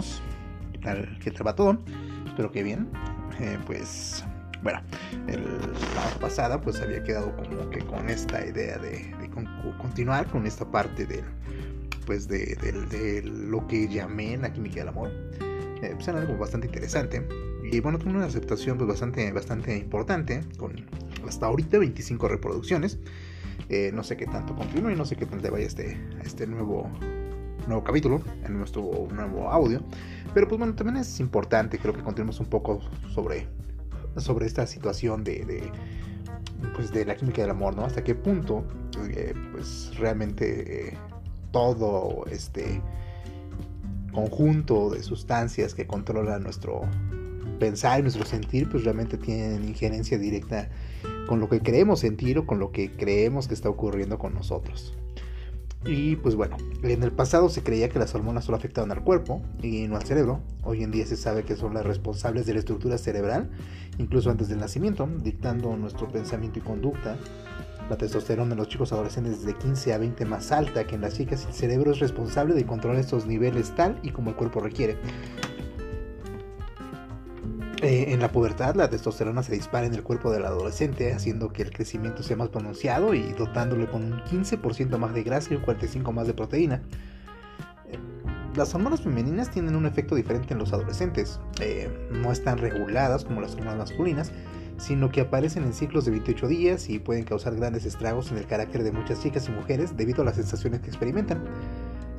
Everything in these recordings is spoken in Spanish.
estamos? ¿Qué tal? ¿Qué tal va todo? Espero que bien. Eh, pues bueno, el, la pasada pues había quedado como que con esta idea de, continuar con esta parte de, pues de, lo que llamé la química del amor. Eh, pues era algo bastante interesante. Y bueno, tuvo una aceptación pues bastante, bastante importante, con hasta ahorita 25 reproducciones. Eh, no sé qué tanto continúe no sé qué tal te vaya este, este nuevo, nuevo capítulo, en nuestro nuevo audio. Pero pues bueno, también es importante, creo que continuemos un poco sobre, sobre esta situación de, pues de la química del amor, ¿no? Hasta qué punto, eh, pues realmente eh, todo este conjunto de sustancias que controlan nuestro pensar y nuestro sentir, pues realmente tienen injerencia directa con lo que creemos sentir o con lo que creemos que está ocurriendo con nosotros. Y pues bueno, en el pasado se creía que las hormonas solo afectaban al cuerpo y no al cerebro. Hoy en día se sabe que son las responsables de la estructura cerebral, incluso antes del nacimiento, dictando nuestro pensamiento y conducta. La testosterona en los chicos adolescentes de 15 a 20 más alta que en las chicas y el cerebro es responsable de controlar estos niveles tal y como el cuerpo requiere. Eh, en la pubertad, la testosterona se dispara en el cuerpo del adolescente, haciendo que el crecimiento sea más pronunciado y dotándole con un 15% más de grasa y un 45% más de proteína. Eh, las hormonas femeninas tienen un efecto diferente en los adolescentes. Eh, no están reguladas como las hormonas masculinas, sino que aparecen en ciclos de 28 días y pueden causar grandes estragos en el carácter de muchas chicas y mujeres debido a las sensaciones que experimentan.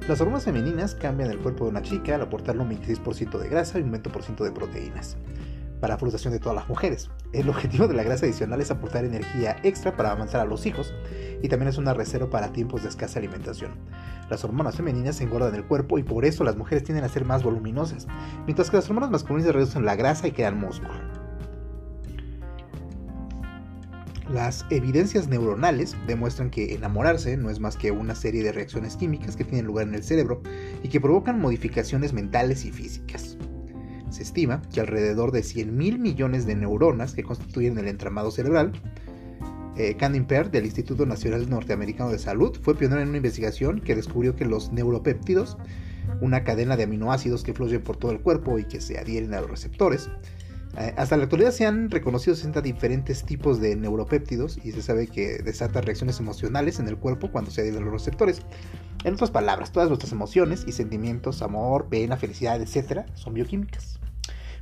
Las hormonas femeninas cambian el cuerpo de una chica al aportarle un 26% de grasa y un 20% de proteínas para frustración de todas las mujeres. El objetivo de la grasa adicional es aportar energía extra para avanzar a los hijos y también es una reserva para tiempos de escasa alimentación. Las hormonas femeninas engordan el cuerpo y por eso las mujeres tienden a ser más voluminosas, mientras que las hormonas masculinas reducen la grasa y crean músculo. Las evidencias neuronales demuestran que enamorarse no es más que una serie de reacciones químicas que tienen lugar en el cerebro y que provocan modificaciones mentales y físicas. Estima que alrededor de 100 mil millones de neuronas que constituyen el entramado cerebral, eh, Canning del Instituto Nacional Norteamericano de Salud fue pionero en una investigación que descubrió que los neuropéptidos, una cadena de aminoácidos que fluyen por todo el cuerpo y que se adhieren a los receptores, eh, hasta la actualidad se han reconocido 60 diferentes tipos de neuropéptidos y se sabe que desata reacciones emocionales en el cuerpo cuando se adhieren a los receptores. En otras palabras, todas nuestras emociones y sentimientos, amor, pena, felicidad, etc., son bioquímicas.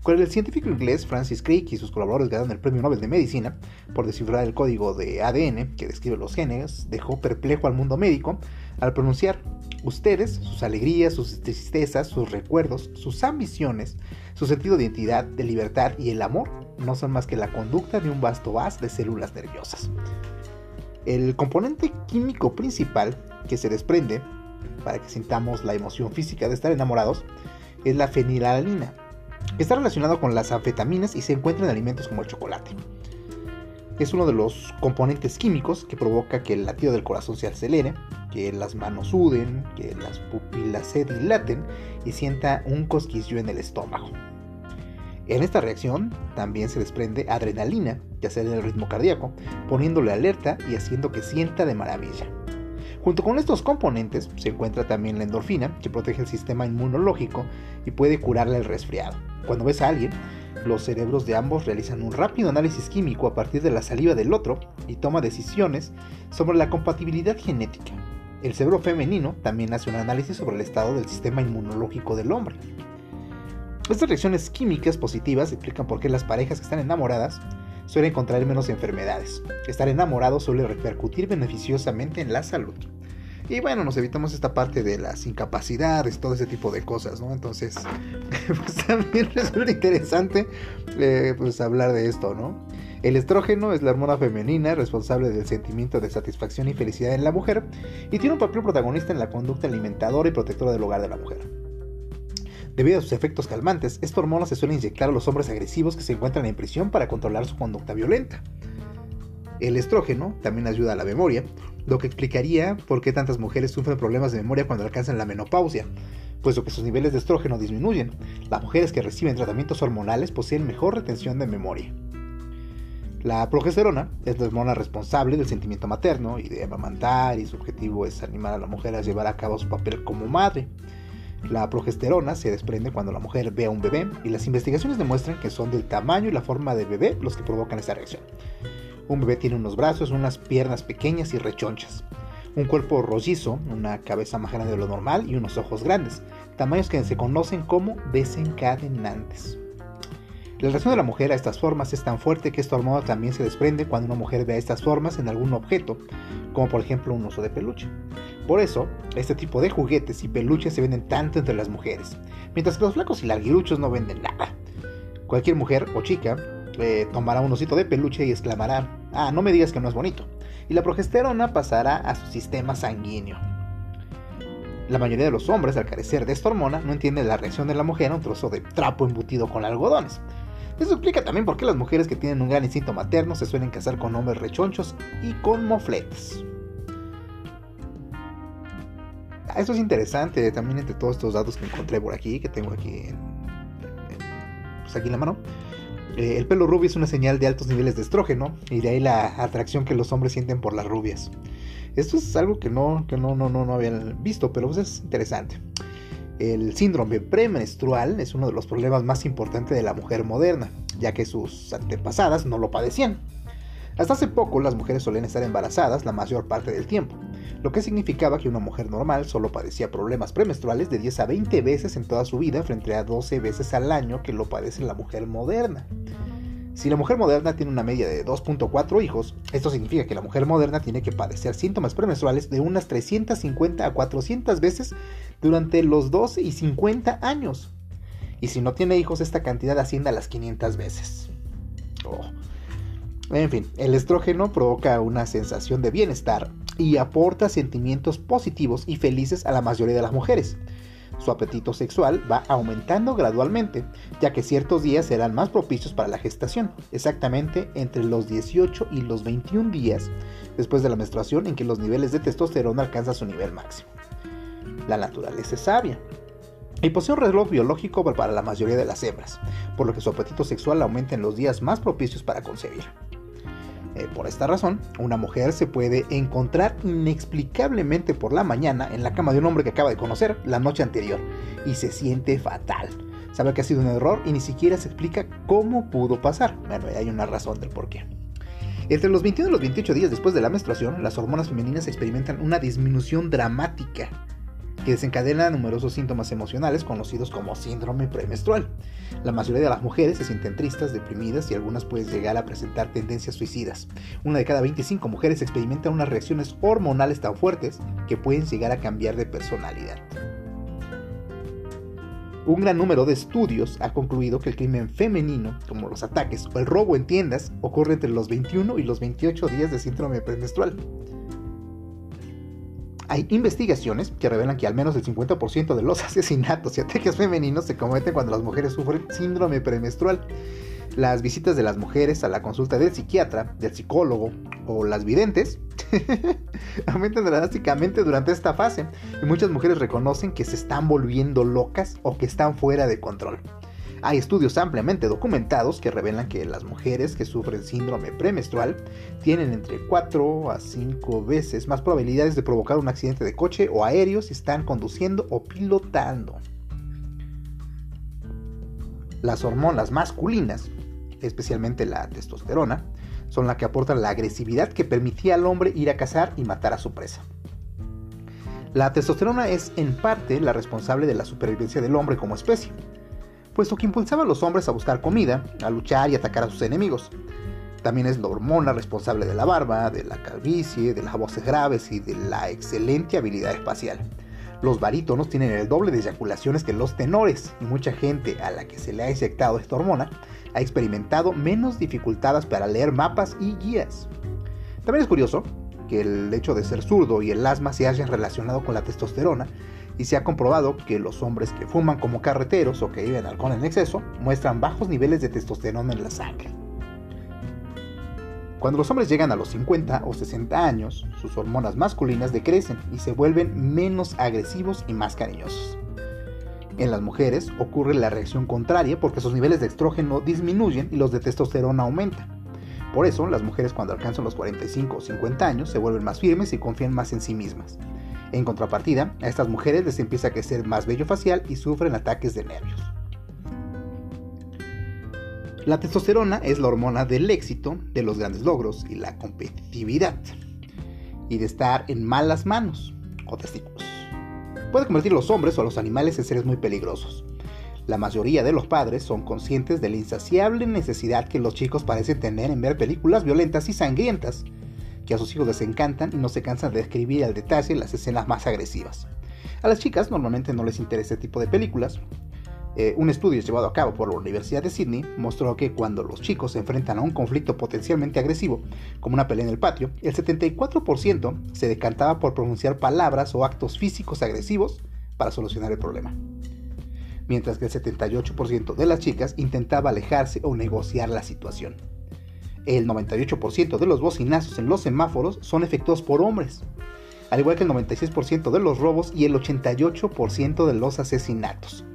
Cuando el científico inglés Francis Crick y sus colaboradores ganaron el Premio Nobel de Medicina por descifrar el código de ADN que describe los genes, dejó perplejo al mundo médico al pronunciar ustedes, sus alegrías, sus tristezas, sus recuerdos, sus ambiciones, su sentido de identidad, de libertad y el amor no son más que la conducta de un vasto haz de células nerviosas. El componente químico principal que se desprende para que sintamos la emoción física de estar enamorados es la fenilalanina, Está relacionado con las anfetaminas y se encuentra en alimentos como el chocolate. Es uno de los componentes químicos que provoca que el latido del corazón se acelere, que las manos suden, que las pupilas se dilaten y sienta un cosquillo en el estómago. En esta reacción también se desprende adrenalina, que acelera el ritmo cardíaco, poniéndole alerta y haciendo que sienta de maravilla. Junto con estos componentes se encuentra también la endorfina, que protege el sistema inmunológico y puede curarle el resfriado. Cuando ves a alguien, los cerebros de ambos realizan un rápido análisis químico a partir de la saliva del otro y toma decisiones sobre la compatibilidad genética. El cerebro femenino también hace un análisis sobre el estado del sistema inmunológico del hombre. Estas reacciones químicas positivas explican por qué las parejas que están enamoradas suelen contraer menos enfermedades. Estar enamorado suele repercutir beneficiosamente en la salud. Y bueno, nos evitamos esta parte de las incapacidades, todo ese tipo de cosas, ¿no? Entonces, pues también resulta interesante eh, pues hablar de esto, ¿no? El estrógeno es la hormona femenina responsable del sentimiento de satisfacción y felicidad en la mujer y tiene un papel protagonista en la conducta alimentadora y protectora del hogar de la mujer. Debido a sus efectos calmantes, esta hormona se suele inyectar a los hombres agresivos que se encuentran en prisión para controlar su conducta violenta. El estrógeno también ayuda a la memoria, lo que explicaría por qué tantas mujeres sufren problemas de memoria cuando alcanzan la menopausia, puesto que sus niveles de estrógeno disminuyen. Las mujeres que reciben tratamientos hormonales poseen mejor retención de memoria. La progesterona es la hormona responsable del sentimiento materno y de amamantar y su objetivo es animar a la mujer a llevar a cabo su papel como madre. La progesterona se desprende cuando la mujer ve a un bebé y las investigaciones demuestran que son del tamaño y la forma de bebé los que provocan esta reacción. Un bebé tiene unos brazos, unas piernas pequeñas y rechonchas, un cuerpo rollizo, una cabeza más grande de lo normal y unos ojos grandes, tamaños que se conocen como desencadenantes. La reacción de la mujer a estas formas es tan fuerte que esta hormona también se desprende cuando una mujer ve estas formas en algún objeto, como por ejemplo un oso de peluche. Por eso, este tipo de juguetes y peluches se venden tanto entre las mujeres, mientras que los flacos y larguiruchos no venden nada. Cualquier mujer o chica eh, tomará un osito de peluche y exclamará, ah, no me digas que no es bonito, y la progesterona pasará a su sistema sanguíneo. La mayoría de los hombres, al carecer de esta hormona, no entienden la reacción de la mujer a un trozo de trapo embutido con algodones. Eso explica también por qué las mujeres que tienen un gran instinto materno se suelen casar con hombres rechonchos y con mofletes. Ah, eso es interesante también entre todos estos datos que encontré por aquí, que tengo aquí en, pues aquí en la mano. Eh, el pelo rubio es una señal de altos niveles de estrógeno y de ahí la atracción que los hombres sienten por las rubias. Esto es algo que no, que no, no, no, no habían visto, pero pues es interesante. El síndrome premenstrual es uno de los problemas más importantes de la mujer moderna, ya que sus antepasadas no lo padecían. Hasta hace poco las mujeres solían estar embarazadas la mayor parte del tiempo, lo que significaba que una mujer normal solo padecía problemas premenstruales de 10 a 20 veces en toda su vida frente a 12 veces al año que lo padece la mujer moderna. Si la mujer moderna tiene una media de 2.4 hijos, esto significa que la mujer moderna tiene que padecer síntomas premenstruales de unas 350 a 400 veces durante los 12 y 50 años. Y si no tiene hijos, esta cantidad asciende a las 500 veces. Oh. En fin, el estrógeno provoca una sensación de bienestar y aporta sentimientos positivos y felices a la mayoría de las mujeres su apetito sexual va aumentando gradualmente, ya que ciertos días serán más propicios para la gestación, exactamente entre los 18 y los 21 días después de la menstruación en que los niveles de testosterona alcanzan su nivel máximo. La naturaleza es sabia y posee un reloj biológico para la mayoría de las hembras, por lo que su apetito sexual aumenta en los días más propicios para concebir. Eh, por esta razón, una mujer se puede encontrar inexplicablemente por la mañana en la cama de un hombre que acaba de conocer la noche anterior y se siente fatal. Sabe que ha sido un error y ni siquiera se explica cómo pudo pasar. Bueno, hay una razón del por qué. Entre los 21 y los 28 días después de la menstruación, las hormonas femeninas experimentan una disminución dramática que desencadena numerosos síntomas emocionales conocidos como síndrome premenstrual. La mayoría de las mujeres se sienten tristes, deprimidas y algunas pueden llegar a presentar tendencias suicidas. Una de cada 25 mujeres experimenta unas reacciones hormonales tan fuertes que pueden llegar a cambiar de personalidad. Un gran número de estudios ha concluido que el crimen femenino, como los ataques o el robo en tiendas, ocurre entre los 21 y los 28 días de síndrome premenstrual. Hay investigaciones que revelan que al menos el 50% de los asesinatos y ataques femeninos se cometen cuando las mujeres sufren síndrome premenstrual. Las visitas de las mujeres a la consulta del psiquiatra, del psicólogo o las videntes aumentan drásticamente durante esta fase y muchas mujeres reconocen que se están volviendo locas o que están fuera de control. Hay estudios ampliamente documentados que revelan que las mujeres que sufren síndrome premenstrual tienen entre 4 a 5 veces más probabilidades de provocar un accidente de coche o aéreo si están conduciendo o pilotando. Las hormonas masculinas, especialmente la testosterona, son las que aportan la agresividad que permitía al hombre ir a cazar y matar a su presa. La testosterona es en parte la responsable de la supervivencia del hombre como especie puesto que impulsaba a los hombres a buscar comida, a luchar y atacar a sus enemigos. También es la hormona responsable de la barba, de la calvicie, de las voces graves y de la excelente habilidad espacial. Los barítonos tienen el doble de eyaculaciones que los tenores y mucha gente a la que se le ha inyectado esta hormona ha experimentado menos dificultades para leer mapas y guías. También es curioso que el hecho de ser zurdo y el asma se hayan relacionado con la testosterona y se ha comprobado que los hombres que fuman como carreteros o que viven alcohol en exceso muestran bajos niveles de testosterona en la sangre. Cuando los hombres llegan a los 50 o 60 años, sus hormonas masculinas decrecen y se vuelven menos agresivos y más cariñosos. En las mujeres ocurre la reacción contraria porque sus niveles de estrógeno disminuyen y los de testosterona aumentan. Por eso, las mujeres cuando alcanzan los 45 o 50 años se vuelven más firmes y confían más en sí mismas. En contrapartida, a estas mujeres les empieza a crecer más vello facial y sufren ataques de nervios. La testosterona es la hormona del éxito, de los grandes logros y la competitividad. Y de estar en malas manos o testículos. Puede convertir a los hombres o a los animales en seres muy peligrosos. La mayoría de los padres son conscientes de la insaciable necesidad que los chicos parecen tener en ver películas violentas y sangrientas, que a sus hijos les encantan y no se cansan de describir al detalle las escenas más agresivas. A las chicas normalmente no les interesa este tipo de películas, eh, un estudio llevado a cabo por la Universidad de Sydney mostró que cuando los chicos se enfrentan a un conflicto potencialmente agresivo, como una pelea en el patio, el 74% se decantaba por pronunciar palabras o actos físicos agresivos para solucionar el problema. Mientras que el 78% de las chicas intentaba alejarse o negociar la situación. El 98% de los bocinazos en los semáforos son efectuados por hombres, al igual que el 96% de los robos y el 88% de los asesinatos.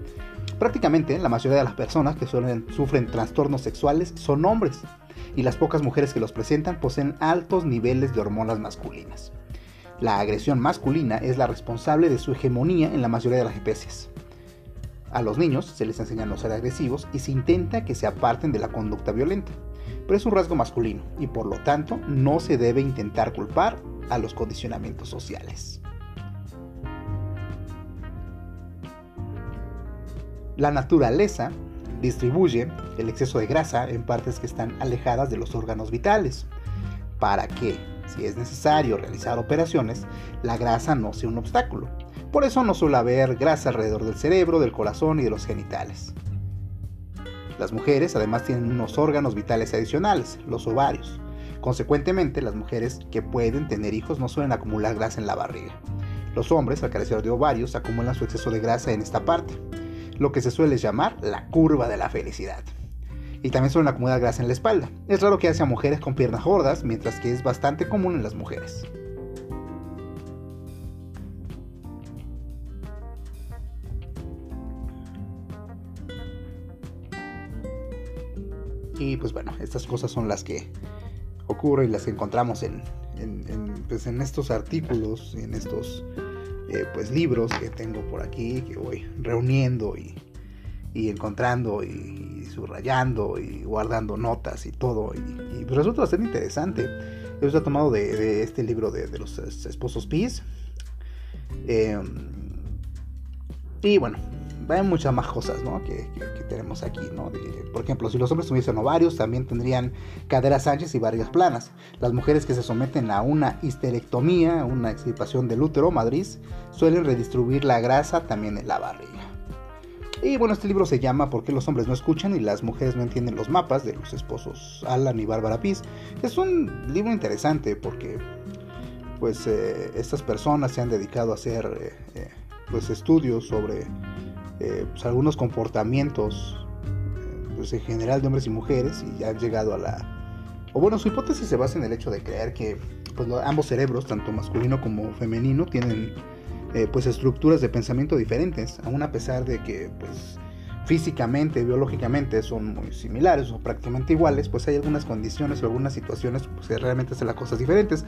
Prácticamente la mayoría de las personas que sufren trastornos sexuales son hombres y las pocas mujeres que los presentan poseen altos niveles de hormonas masculinas. La agresión masculina es la responsable de su hegemonía en la mayoría de las especies. A los niños se les enseña a no ser agresivos y se intenta que se aparten de la conducta violenta, pero es un rasgo masculino y por lo tanto no se debe intentar culpar a los condicionamientos sociales. La naturaleza distribuye el exceso de grasa en partes que están alejadas de los órganos vitales, para que, si es necesario realizar operaciones, la grasa no sea un obstáculo. Por eso no suele haber grasa alrededor del cerebro, del corazón y de los genitales. Las mujeres además tienen unos órganos vitales adicionales, los ovarios. Consecuentemente, las mujeres que pueden tener hijos no suelen acumular grasa en la barriga. Los hombres, al carecer de ovarios, acumulan su exceso de grasa en esta parte lo que se suele llamar la curva de la felicidad. Y también suelen acumular grasa en la espalda. Es raro que haya mujeres con piernas gordas, mientras que es bastante común en las mujeres. Y pues bueno, estas cosas son las que ocurren y las que encontramos en, pues en estos artículos, en estos eh, pues libros que tengo por aquí que voy reuniendo y, encontrando y, subrayando y guardando notas y todo. Y, pues resulta bastante interesante. Eso está tomado de, este libro de, los esposos Peace. Em, y bueno hay muchas más cosas que, tenemos aquí. ¿no? por ejemplo, si los hombres tuviesen ovarios, también tendrían caderas anchas y barrigas planas. Las mujeres que se someten a una histerectomía, una extirpación del útero matriz, suelen redistribuir la grasa también en la barriga. Y bueno, este libro se llama ¿Por qué los hombres no escuchan y las mujeres no entienden los mapas? de los esposos Alan y Bárbara Pease. Es un libro interesante porque pues eh, estas personas se han dedicado a hacer eh, eh, pues estudios sobre eh, pues, algunos comportamientos eh, pues, en general de hombres y mujeres y ya han llegado a la... O bueno, su hipótesis se basa en el hecho de creer que pues, ambos cerebros, tanto masculino como femenino, tienen eh, pues estructuras de pensamiento diferentes, aún a pesar de que pues físicamente, biológicamente son muy similares o prácticamente iguales, pues hay algunas condiciones o algunas situaciones pues, que realmente hacen las cosas diferentes.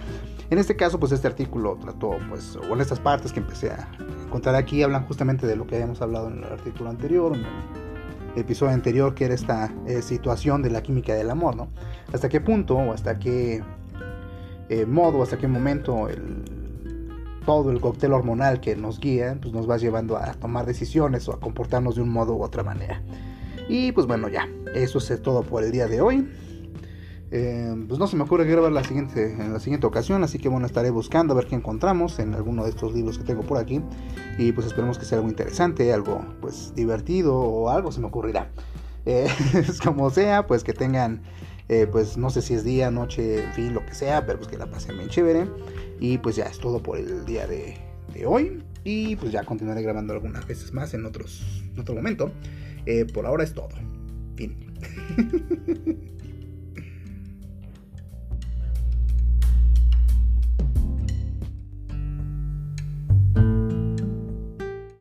En este caso, pues este artículo trató, pues, o en estas partes que empecé a contar aquí, hablan justamente de lo que habíamos hablado en el artículo anterior, en el episodio anterior, que era esta eh, situación de la química del amor, ¿no? Hasta qué punto o hasta qué eh, modo, hasta qué momento el todo el cóctel hormonal que nos guía, pues nos va llevando a tomar decisiones o a comportarnos de un modo u otra manera. Y pues bueno, ya, eso es todo por el día de hoy. Eh, pues no se me ocurre grabar la siguiente, en la siguiente ocasión, así que bueno, estaré buscando a ver qué encontramos en alguno de estos libros que tengo por aquí. Y pues esperemos que sea algo interesante, algo pues divertido o algo se me ocurrirá. Eh, como sea, pues que tengan eh, pues no sé si es día, noche, fin, lo que sea, pero pues que la pasen bien chévere. Y pues ya es todo por el día de, hoy. Y pues ya continuaré grabando algunas veces más en, otros, en otro momento. Eh, por ahora es todo. Fin.